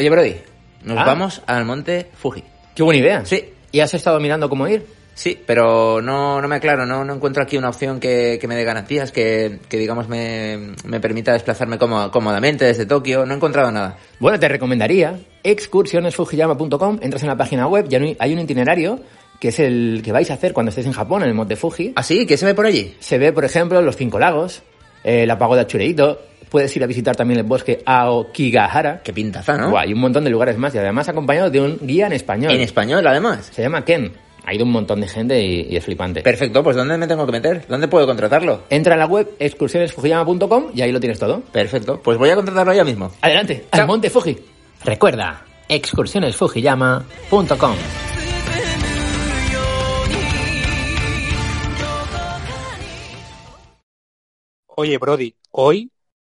Oye, Brody, nos Ah. vamos al monte Fuji. Qué buena idea. Sí. ¿Y has estado mirando cómo ir? Sí, pero no, no me aclaro, no, no encuentro aquí una opción que, que me dé garantías, que, que digamos me, me permita desplazarme cómo- cómodamente desde Tokio. No he encontrado nada. Bueno, te recomendaría excursionesfujiyama.com, entras en la página web y hay un- hay un itinerario que es el que vais a hacer cuando estéis en Japón, en el monte Fuji. ¿Ah, sí? ¿Qué se ve por allí? Se ve, por ejemplo, los cinco lagos, eh, la pagoda Chureito, puedes ir a visitar también el bosque Aokigahara. Qué pintaza, ¿no? Buah, y un montón de lugares más, y además acompañado de un guía en español. En español, además. Se llama Ken. Ha ido un montón de gente y, y es flipante. Perfecto, pues ¿dónde me tengo que meter? ¿Dónde puedo contratarlo? Entra en la web excursionesfujiyama.com y ahí lo tienes todo. Perfecto, pues voy a contratarlo ya mismo. Adelante, Chao. al monte Fuji. Recuerda, excursionesfujiyama.com. Oye, Brody, hoy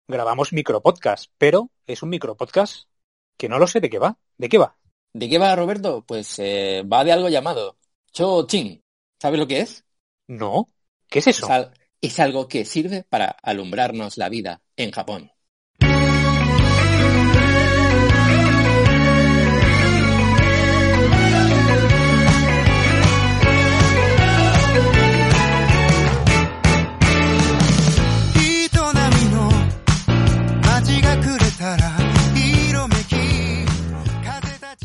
grabamos micropodcast, pero es un micropodcast que no lo sé de qué va. ¿De qué va? ¿De qué va, Roberto? Pues eh, va de algo llamado Cho-Chin. ¿Sabes lo que es? No. ¿Qué es eso? Es, al- es algo que sirve para alumbrarnos la vida en Japón.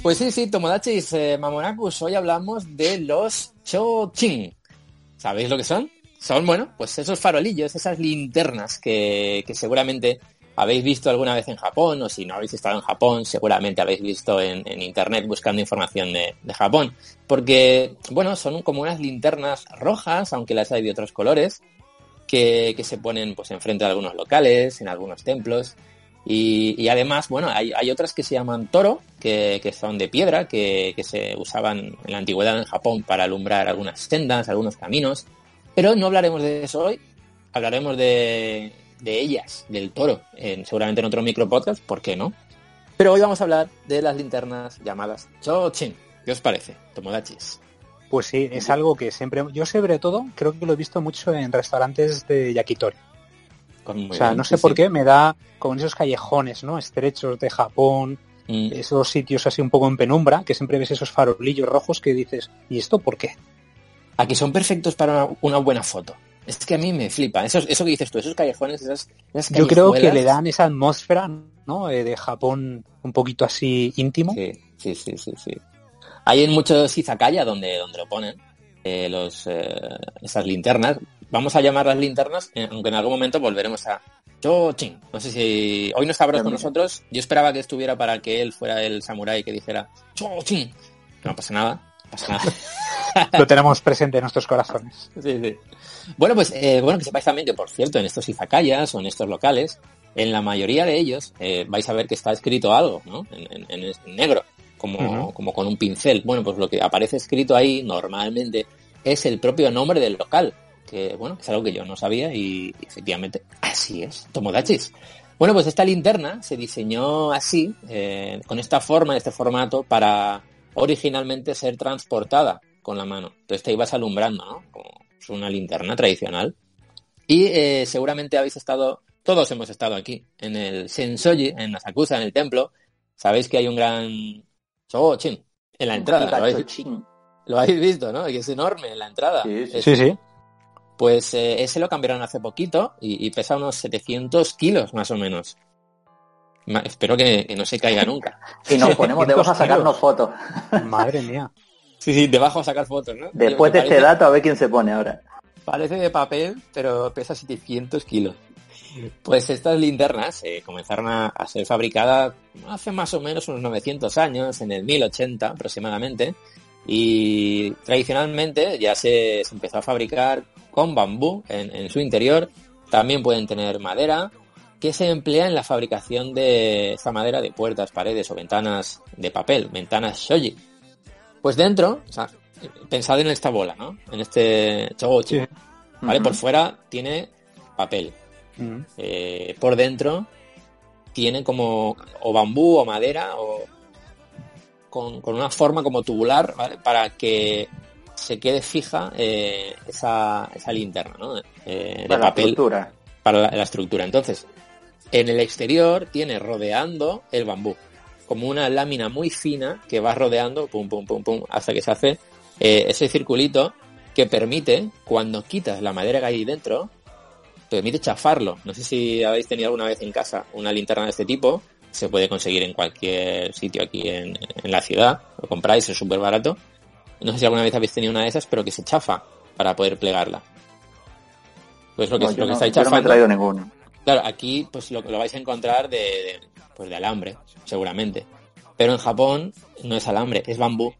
Pues sí, sí, Tomodachis, eh, Mamonakus, hoy hablamos de los Cho-Chin. ¿Sabéis lo que son? Son, bueno, pues esos farolillos, esas linternas que, que seguramente habéis visto alguna vez en Japón, o si no habéis estado en Japón, seguramente habéis visto en, en internet buscando información de, de Japón. Porque, bueno, son como unas linternas rojas, aunque las hay de otros colores, que, que se ponen pues enfrente de algunos locales, en algunos templos. Y, además, bueno, hay, otras que se llaman toro, que, son de piedra, que, se usaban en la antigüedad en Japón para alumbrar algunas sendas, algunos caminos. Pero no hablaremos de eso hoy, hablaremos de, ellas, del toro, en, seguramente en otro micropodcast, ¿por qué no? Pero hoy vamos a hablar de las linternas llamadas Chochin. ¿Qué os parece, Tomodachis? Pues sí, es algo que siempre... Yo sobre todo creo que lo he visto mucho en restaurantes de yakitori. Con- O sea, no sé por qué me da como en esos callejones, ¿no? Estrechos de Japón, Mm, esos sitios así un poco en penumbra, que siempre ves esos farolillos rojos que dices, ¿y esto por qué? a que son perfectos para una, una buena foto. Es que a mí me flipa. Eso, eso que dices tú, esos callejones, esas, esas Yo creo que le dan esa atmósfera, ¿no? Eh, de Japón un poquito así íntimo. Sí, sí, sí, sí, sí. Hay en muchos izakaya donde, donde lo ponen, eh, los, eh, esas linternas. Vamos a llamarlas linternas, eh, aunque en algún momento volveremos a Chochin. No sé si hoy no está Bros con nosotros. Yo esperaba que estuviera para que él fuera el samurái que dijera Chochin. No pasa nada, no pasa nada. Lo tenemos presente en nuestros corazones. Sí, sí. Bueno, pues eh, bueno que sepáis también que, por cierto, en estos izakayas o en estos locales, en la mayoría de ellos eh, vais a ver que está escrito algo, ¿no? En, en- en negro, como, como con un pincel. Bueno, pues lo que aparece escrito ahí normalmente es el propio nombre del local, que bueno, que es algo que yo no sabía y efectivamente así es, Tomodachis. Bueno, pues esta linterna se diseñó así, eh, con esta forma, este formato, para originalmente ser transportada con la mano. Entonces te ibas alumbrando, ¿no? Como es una linterna tradicional. Y eh, seguramente habéis estado, todos hemos estado aquí, en el Sensoji, en Asakusa, en el templo. Sabéis que hay un gran Chochin en la entrada. ¿Lo habéis, lo habéis visto, ¿no? Que es enorme en la entrada. Sí, sí. Es- Sí, sí. Pues eh, ese lo cambiaron hace poquito y, y pesa unos 700 kilos más o menos. Ma- espero que, que no se caiga nunca. Y nos ponemos debajo a 500 sacarnos fotos. Madre mía. Sí, sí, debajo a sacar fotos, ¿no? Después de este dato, a ver quién se pone ahora. Parece de papel, pero pesa 700 kilos. Pues estas linternas eh, comenzaron a, a ser fabricadas hace más o menos unos 900 años, en el 1080 aproximadamente, y tradicionalmente ya se, se empezó a fabricar con bambú en, en su interior. También pueden tener madera, que se emplea en la fabricación de esta madera de puertas, paredes o ventanas de papel, ventanas shoji. Pues dentro, o sea, pensad en esta bola, ¿no? En este chogochi. Sí. ¿vale? Por fuera tiene papel. Mm. Eh, por dentro tiene como o bambú o madera o con, con una forma como tubular, ¿vale? Para que se quede fija eh, esa, esa linterna, ¿no? Eh, de Para la papel estructura. para la, la estructura. Entonces, en el exterior tiene rodeando el bambú. como una lámina muy fina que va rodeando, pum, pum, pum, pum, hasta que se hace eh, ese circulito que permite, cuando quitas la madera que hay dentro, permite chafarlo. No sé si habéis tenido alguna vez en casa una linterna de este tipo. Se puede conseguir en cualquier sitio aquí en, en la ciudad. Lo compráis, es súper barato. No sé si alguna vez habéis tenido una de esas, pero que se chafa para poder plegarla. Pues lo que, No, lo que no, estáis yo no me he chafando. traído ninguno. Claro, aquí pues lo, lo vais a encontrar de, de, pues de alambre, seguramente. Pero en Japón no es alambre, es bambú,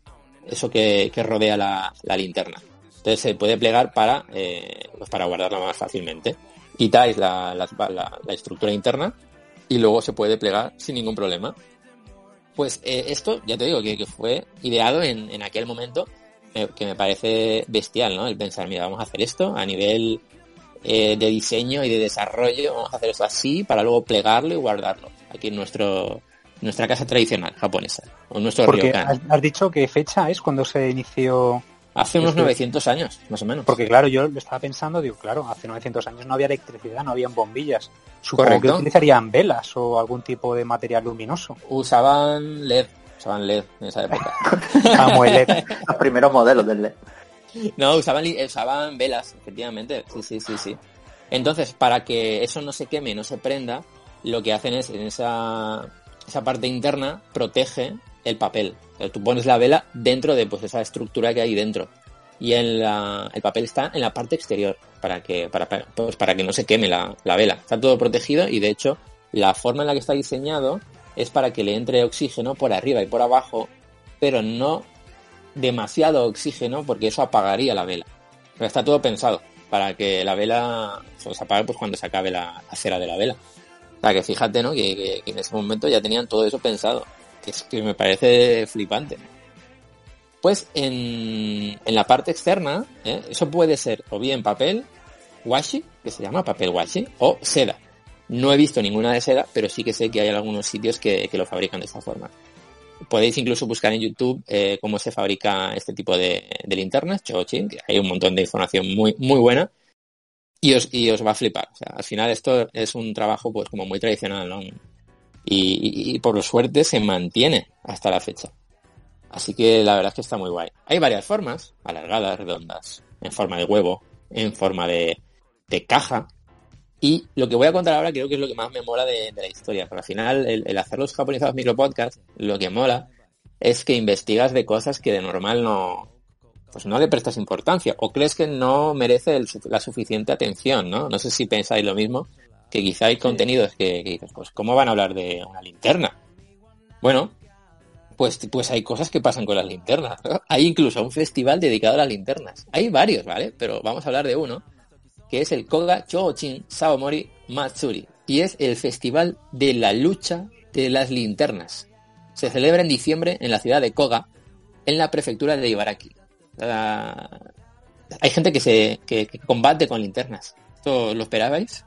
eso que, que rodea la, la linterna. Entonces se puede plegar para, eh, pues para guardarla más fácilmente. Quitáis la- la estructura interna y luego se puede plegar sin ningún problema. Pues eh, esto, ya te digo, que, que fue ideado en, en aquel momento, eh, que me parece bestial, ¿no? El pensar, mira, vamos a hacer esto a nivel eh, de diseño y de desarrollo, vamos a hacer esto así para luego plegarlo y guardarlo. Aquí en nuestro nuestra casa tradicional japonesa, o nuestro Porque ryokan. has dicho que fecha es cuando se inició. Hace unos Este- 900 años, más o menos. Porque claro, yo lo estaba pensando, digo, claro, hace 900 años no había electricidad, no habían bombillas. Supongo que Correcto. utilizarían velas o algún tipo de material luminoso. Usaban LED, usaban LED en esa época. Como el LED. Los primeros modelos del LED. No, usaban, usaban velas, efectivamente. Sí, sí, sí, sí. Entonces, para que eso no se queme, no se prenda, lo que hacen es en esa, esa parte interna protege el papel. Sea, tú pones la vela dentro de pues esa estructura que hay dentro. Y en la- el papel está en la parte exterior para que, para, pues para que no se queme la, la vela. Está todo protegido y de hecho la forma en la que está diseñado es para que le entre oxígeno por arriba y por abajo, pero no demasiado oxígeno porque eso apagaría la vela. Pero está todo pensado para que la vela pues, se apague pues, cuando se acabe la, la cera de la vela. O sea que fíjate, ¿no? Que en ese momento ya tenían todo eso pensado. Que es que me parece flipante. Pues en, en la parte externa, ¿eh? eso puede ser o bien papel washi, que se llama papel washi, o seda. No he visto ninguna de seda, pero sí que sé que hay algunos sitios que, que lo fabrican de esta forma. Podéis incluso buscar en YouTube eh, cómo se fabrica este tipo de, de linternas, Chochin, que hay un montón de información muy, muy buena y os, y os va a flipar. Al final esto es un trabajo pues como muy tradicional. Y, y- y por suerte se mantiene hasta la fecha. Así que la verdad es que está muy guay. Hay varias formas, alargadas, redondas, en forma de huevo, en forma de, caja. Y lo que voy a contar ahora creo que es lo que más me mola de, la historia. Porque al final, el, hacer los japonizados micropodcasts, lo que mola es que investigas de cosas que de normal no, pues no le prestas importancia o crees que no merece la suficiente atención, ¿no? No sé si pensáis lo mismo, que quizá hay contenidos que, que dices, pues ¿cómo van a hablar de una linterna? Bueno, pues, pues hay cosas que pasan con las linternas. ¿no? Hay incluso un festival dedicado a las linternas. Hay varios, ¿vale? Pero vamos a hablar de uno, que es el Koga Chōchin Saomori Matsuri. Y es el festival de la lucha de las linternas. Se celebra en diciembre en la ciudad de Koga, en la prefectura de Ibaraki. Hay gente que se que, que combate con linternas. ¿Esto lo esperabais?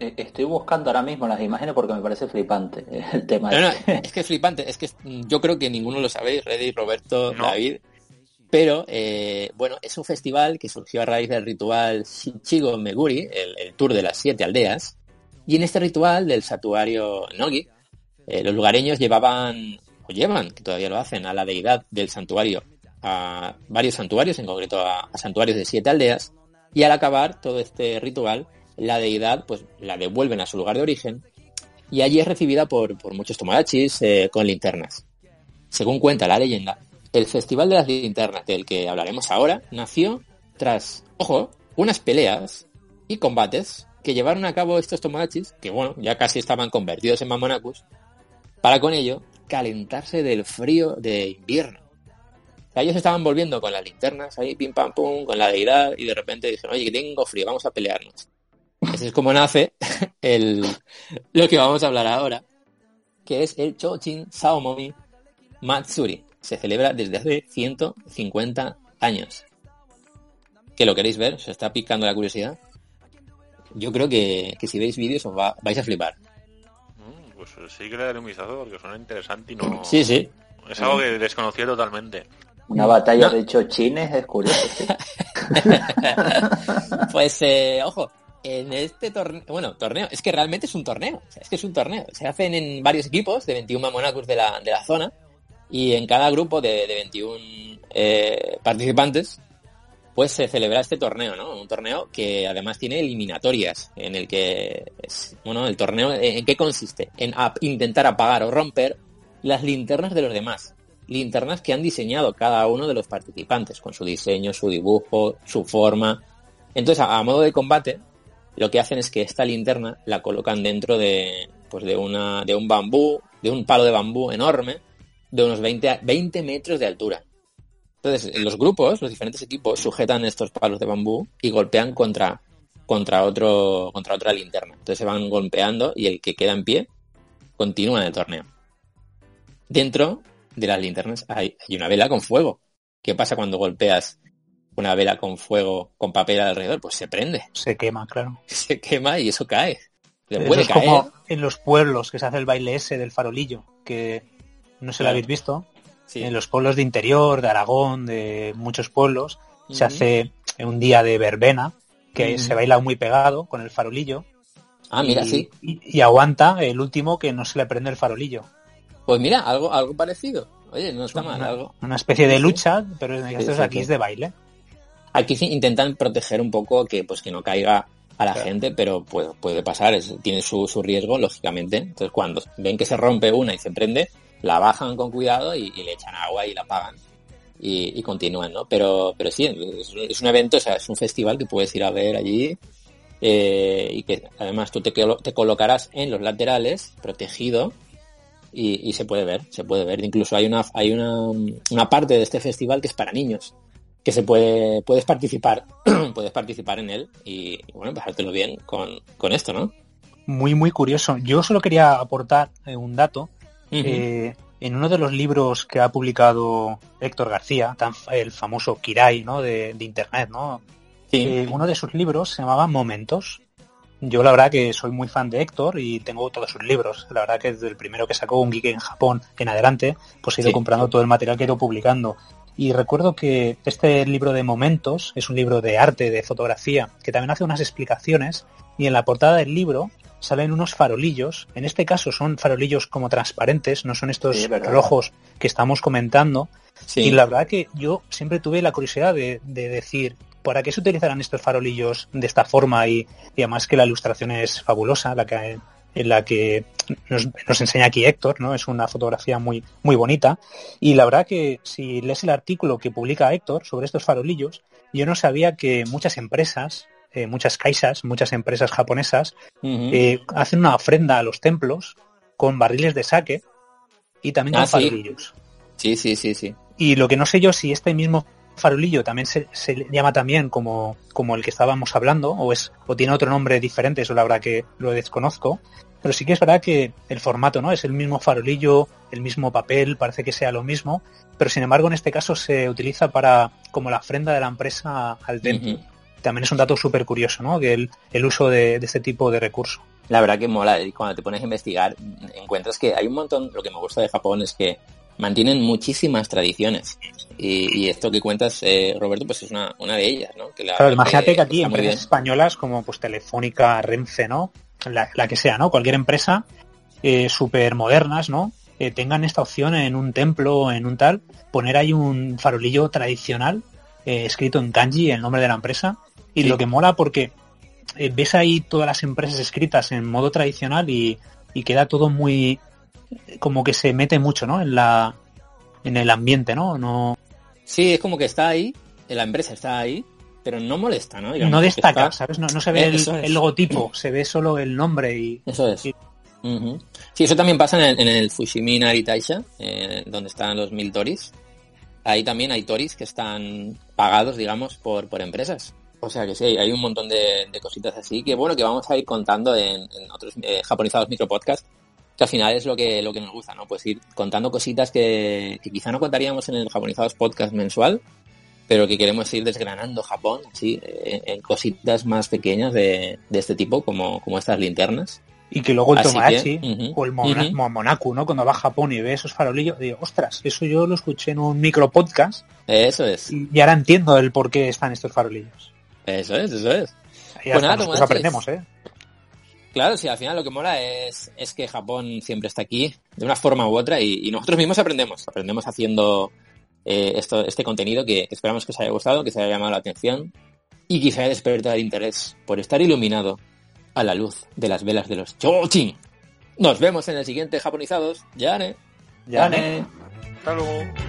Eh, Estoy buscando ahora mismo las imágenes porque me parece flipante eh, el tema. No, no, este. es que es flipante. Es que mm, yo creo que ninguno lo sabéis, Reddy, Roberto, No. David. Pero, eh, bueno, es un festival que surgió a raíz del ritual Shichigo Meguri, el, el tour de las siete aldeas. Y en este ritual del satuario Nogi, eh, los lugareños llevaban, o llevan, que todavía lo hacen, a la deidad del santuario a varios santuarios, en concreto a, a santuarios de siete aldeas. Y al acabar todo este ritual, la deidad pues la devuelven a su lugar de origen y allí es recibida por, por muchos tomodachis eh, con linternas. Según cuenta la leyenda, el Festival de las Linternas, del que hablaremos ahora, nació tras, ojo, unas peleas y combates que llevaron a cabo estos tomodachis, que bueno, ya casi estaban convertidos en mamonakus, para con ello calentarse del frío de invierno. O sea, ellos estaban volviendo con las linternas ahí, pim pam pum, con la deidad, y de repente dijeron, oye, que tengo frío, vamos a pelearnos. Así es como nace el, lo que vamos a hablar ahora, que es el Chochin Saomomi Matsuri. Se celebra desde hace 150 años. ¿Que lo queréis ver? ¿Se está picando la curiosidad? Yo creo que, que si veis vídeos os va- vais a flipar. Mm, Pues sí que le daré un vistazo porque suena interesante y no... Sí, sí. Es algo que desconocía totalmente. Una batalla No. de chochines es curioso. sí. Pues, eh, ojo, en este torneo, bueno, torneo, es que realmente es un torneo, es que es un torneo. Se hacen en varios equipos de 21 Mamonacus de la, de la zona y en cada grupo de, de 21 eh, participantes pues se celebra este torneo, ¿no? Un torneo que además tiene eliminatorias, en el que, es, bueno, el torneo, ¿en qué consiste? En intentar apagar o romper las linternas de los demás. Linternas que han diseñado cada uno de los participantes, con su diseño, su dibujo, su forma. Entonces, a modo de combate, lo que hacen es que esta linterna la colocan dentro de, pues de una, de un bambú, de un palo de bambú enorme, de unos 20, a- 20 metros de altura. Entonces, los grupos, los diferentes equipos, sujetan estos palos de bambú y golpean contra, contra, otro, contra otra linterna. Entonces se van golpeando y el que queda en pie continúa en el torneo. Dentro de las linternas hay una vela con fuego. ¿Qué pasa cuando golpeas una vela con fuego con papel alrededor? Pues se prende, Se quema, claro. se quema y eso cae. Le Eso puede es caer. como en los pueblos que se hace el baile ese del farolillo, que no sé si lo Claro. habéis visto. Sí. En los pueblos de interior, de Aragón, de muchos pueblos, se hace un día de verbena, que se baila muy pegado con el farolillo. Ah, mira, y, sí. y- y aguanta el último que no se le prende el farolillo. Pues mira, algo, algo parecido. Oye, no está mal, una, algo. una especie de lucha, pero en sí, aquí es de baile. Aquí intentan proteger un poco que pues que no caiga a la Claro. gente, pero puede, puede pasar, es- tiene su, su riesgo, lógicamente. Entonces cuando ven que se rompe una y se prende, la bajan con cuidado y, y le echan agua y la apagan. Y, y continúan, ¿no? Pero, pero sí, es, es un evento, o sea, es un festival que puedes ir a ver allí eh, y que además tú te colocarás en los laterales, protegido, y, y se puede ver, se puede ver. Incluso hay una, hay una, una parte de este festival que es para niños, que se puede, puedes participar, puedes participar en él y, y, bueno, pasártelo bien con, con esto, ¿no? Muy, muy curioso. Yo solo quería aportar eh, un dato. Eh, en uno de los libros que ha publicado Héctor García, tan, el famoso Kirai ¿no? de, de Internet, ¿no? sí, Eh, uno de sus libros se llamaba Momentos. Yo la verdad que soy muy fan de Héctor y tengo todos sus libros. La verdad que desde el primero que sacó un geek en Japón en adelante, pues he ido Sí. comprando todo el material que he ido publicando. Y recuerdo que este libro de Momentos es un libro de arte, de fotografía, que también hace unas explicaciones y en la portada del libro salen unos farolillos. En este caso son farolillos como transparentes, no son estos Sí, rojos que estamos comentando. sí. Y la verdad que yo siempre tuve la curiosidad de, de decir, ¿para qué se utilizarán estos farolillos de esta forma? Y, y además que la ilustración es fabulosa, la que, en la que nos, nos enseña aquí Héctor, ¿no? Es una fotografía muy, muy bonita. Y la verdad que si lees el artículo que publica Héctor sobre estos farolillos, yo no sabía que muchas empresas, eh, muchas kaisas, muchas empresas japonesas, eh, hacen una ofrenda a los templos con barriles de sake y también Ah, con sí. farolillos. sí, sí, sí, sí. Y lo que no sé yo si este mismo farolillo también se, se llama también como, como el que estábamos hablando, o es, o tiene otro nombre diferente, eso la verdad que lo desconozco. Pero sí que es verdad que el formato, ¿no? Es el mismo farolillo, el mismo papel, parece que sea lo mismo, pero sin embargo en este caso se utiliza para, como la ofrenda de la empresa al templo. También es un dato súper curioso, ¿no? Que el, el uso de, de este tipo de recurso. La verdad que mola, y cuando te pones a investigar, encuentras que hay un montón, lo que me gusta de Japón es que mantienen muchísimas tradiciones. Y, y esto que cuentas, eh, Roberto, pues es una, una de ellas, ¿no? Que la- Claro, imagínate que aquí empresas bien. españolas como pues Telefónica, Renfe, ¿no? La, la que sea, ¿no? Cualquier empresa eh, súper modernas, ¿no? Eh, tengan esta opción en un templo, en un tal, poner ahí un farolillo tradicional eh, escrito en kanji, el nombre de la empresa. Y Sí. lo que mola porque ves ahí todas las empresas escritas en modo tradicional y, y queda todo muy como que se mete mucho, ¿no? En la en el ambiente, ¿no? No, Sí, es como que está ahí, la empresa está ahí, pero no molesta, ¿no? Digamos no destaca, está- ¿sabes? No, no se ve el, es. el logotipo, se ve solo el nombre y Eso es. Ujú. Sí, eso también pasa en el, en el Fushimi Aritaisha, eh, donde están los mil toris. Ahí también hay toris que están pagados, digamos, por, por empresas. O sea que sí, hay un montón de, de cositas así que bueno, que vamos a ir contando en, en otros eh, japonizados micropodcasts, que al final es lo que, lo que nos gusta, ¿no? Pues ir contando cositas que, que quizá no contaríamos en el japonizados podcast mensual, pero que queremos ir desgranando Japón, eh, en cositas más pequeñas de, de este tipo, como, como estas linternas. y que luego el Así Tomodachi que, ujú, o el Mona- Monaku, ¿no? Cuando va a Japón y ve esos farolillos, digo, ostras, eso yo lo escuché en un micro podcast Eso es, y ahora entiendo el por qué están estos farolillos. eso es, eso es. Y Pues nada, Tomodachi. aprendemos, ¿eh? Claro, sí, al final lo que mola es, es que Japón siempre está aquí, de una forma u otra, y, y nosotros mismos aprendemos. Aprendemos haciendo eh, esto, este contenido que esperamos que os haya gustado, que os haya llamado la atención y que os haya despertado el interés por estar iluminado a la luz de las velas de los Chochin. Nos vemos en el siguiente Japonizados. Ya, ¿eh? Ya, Dale. Hasta luego.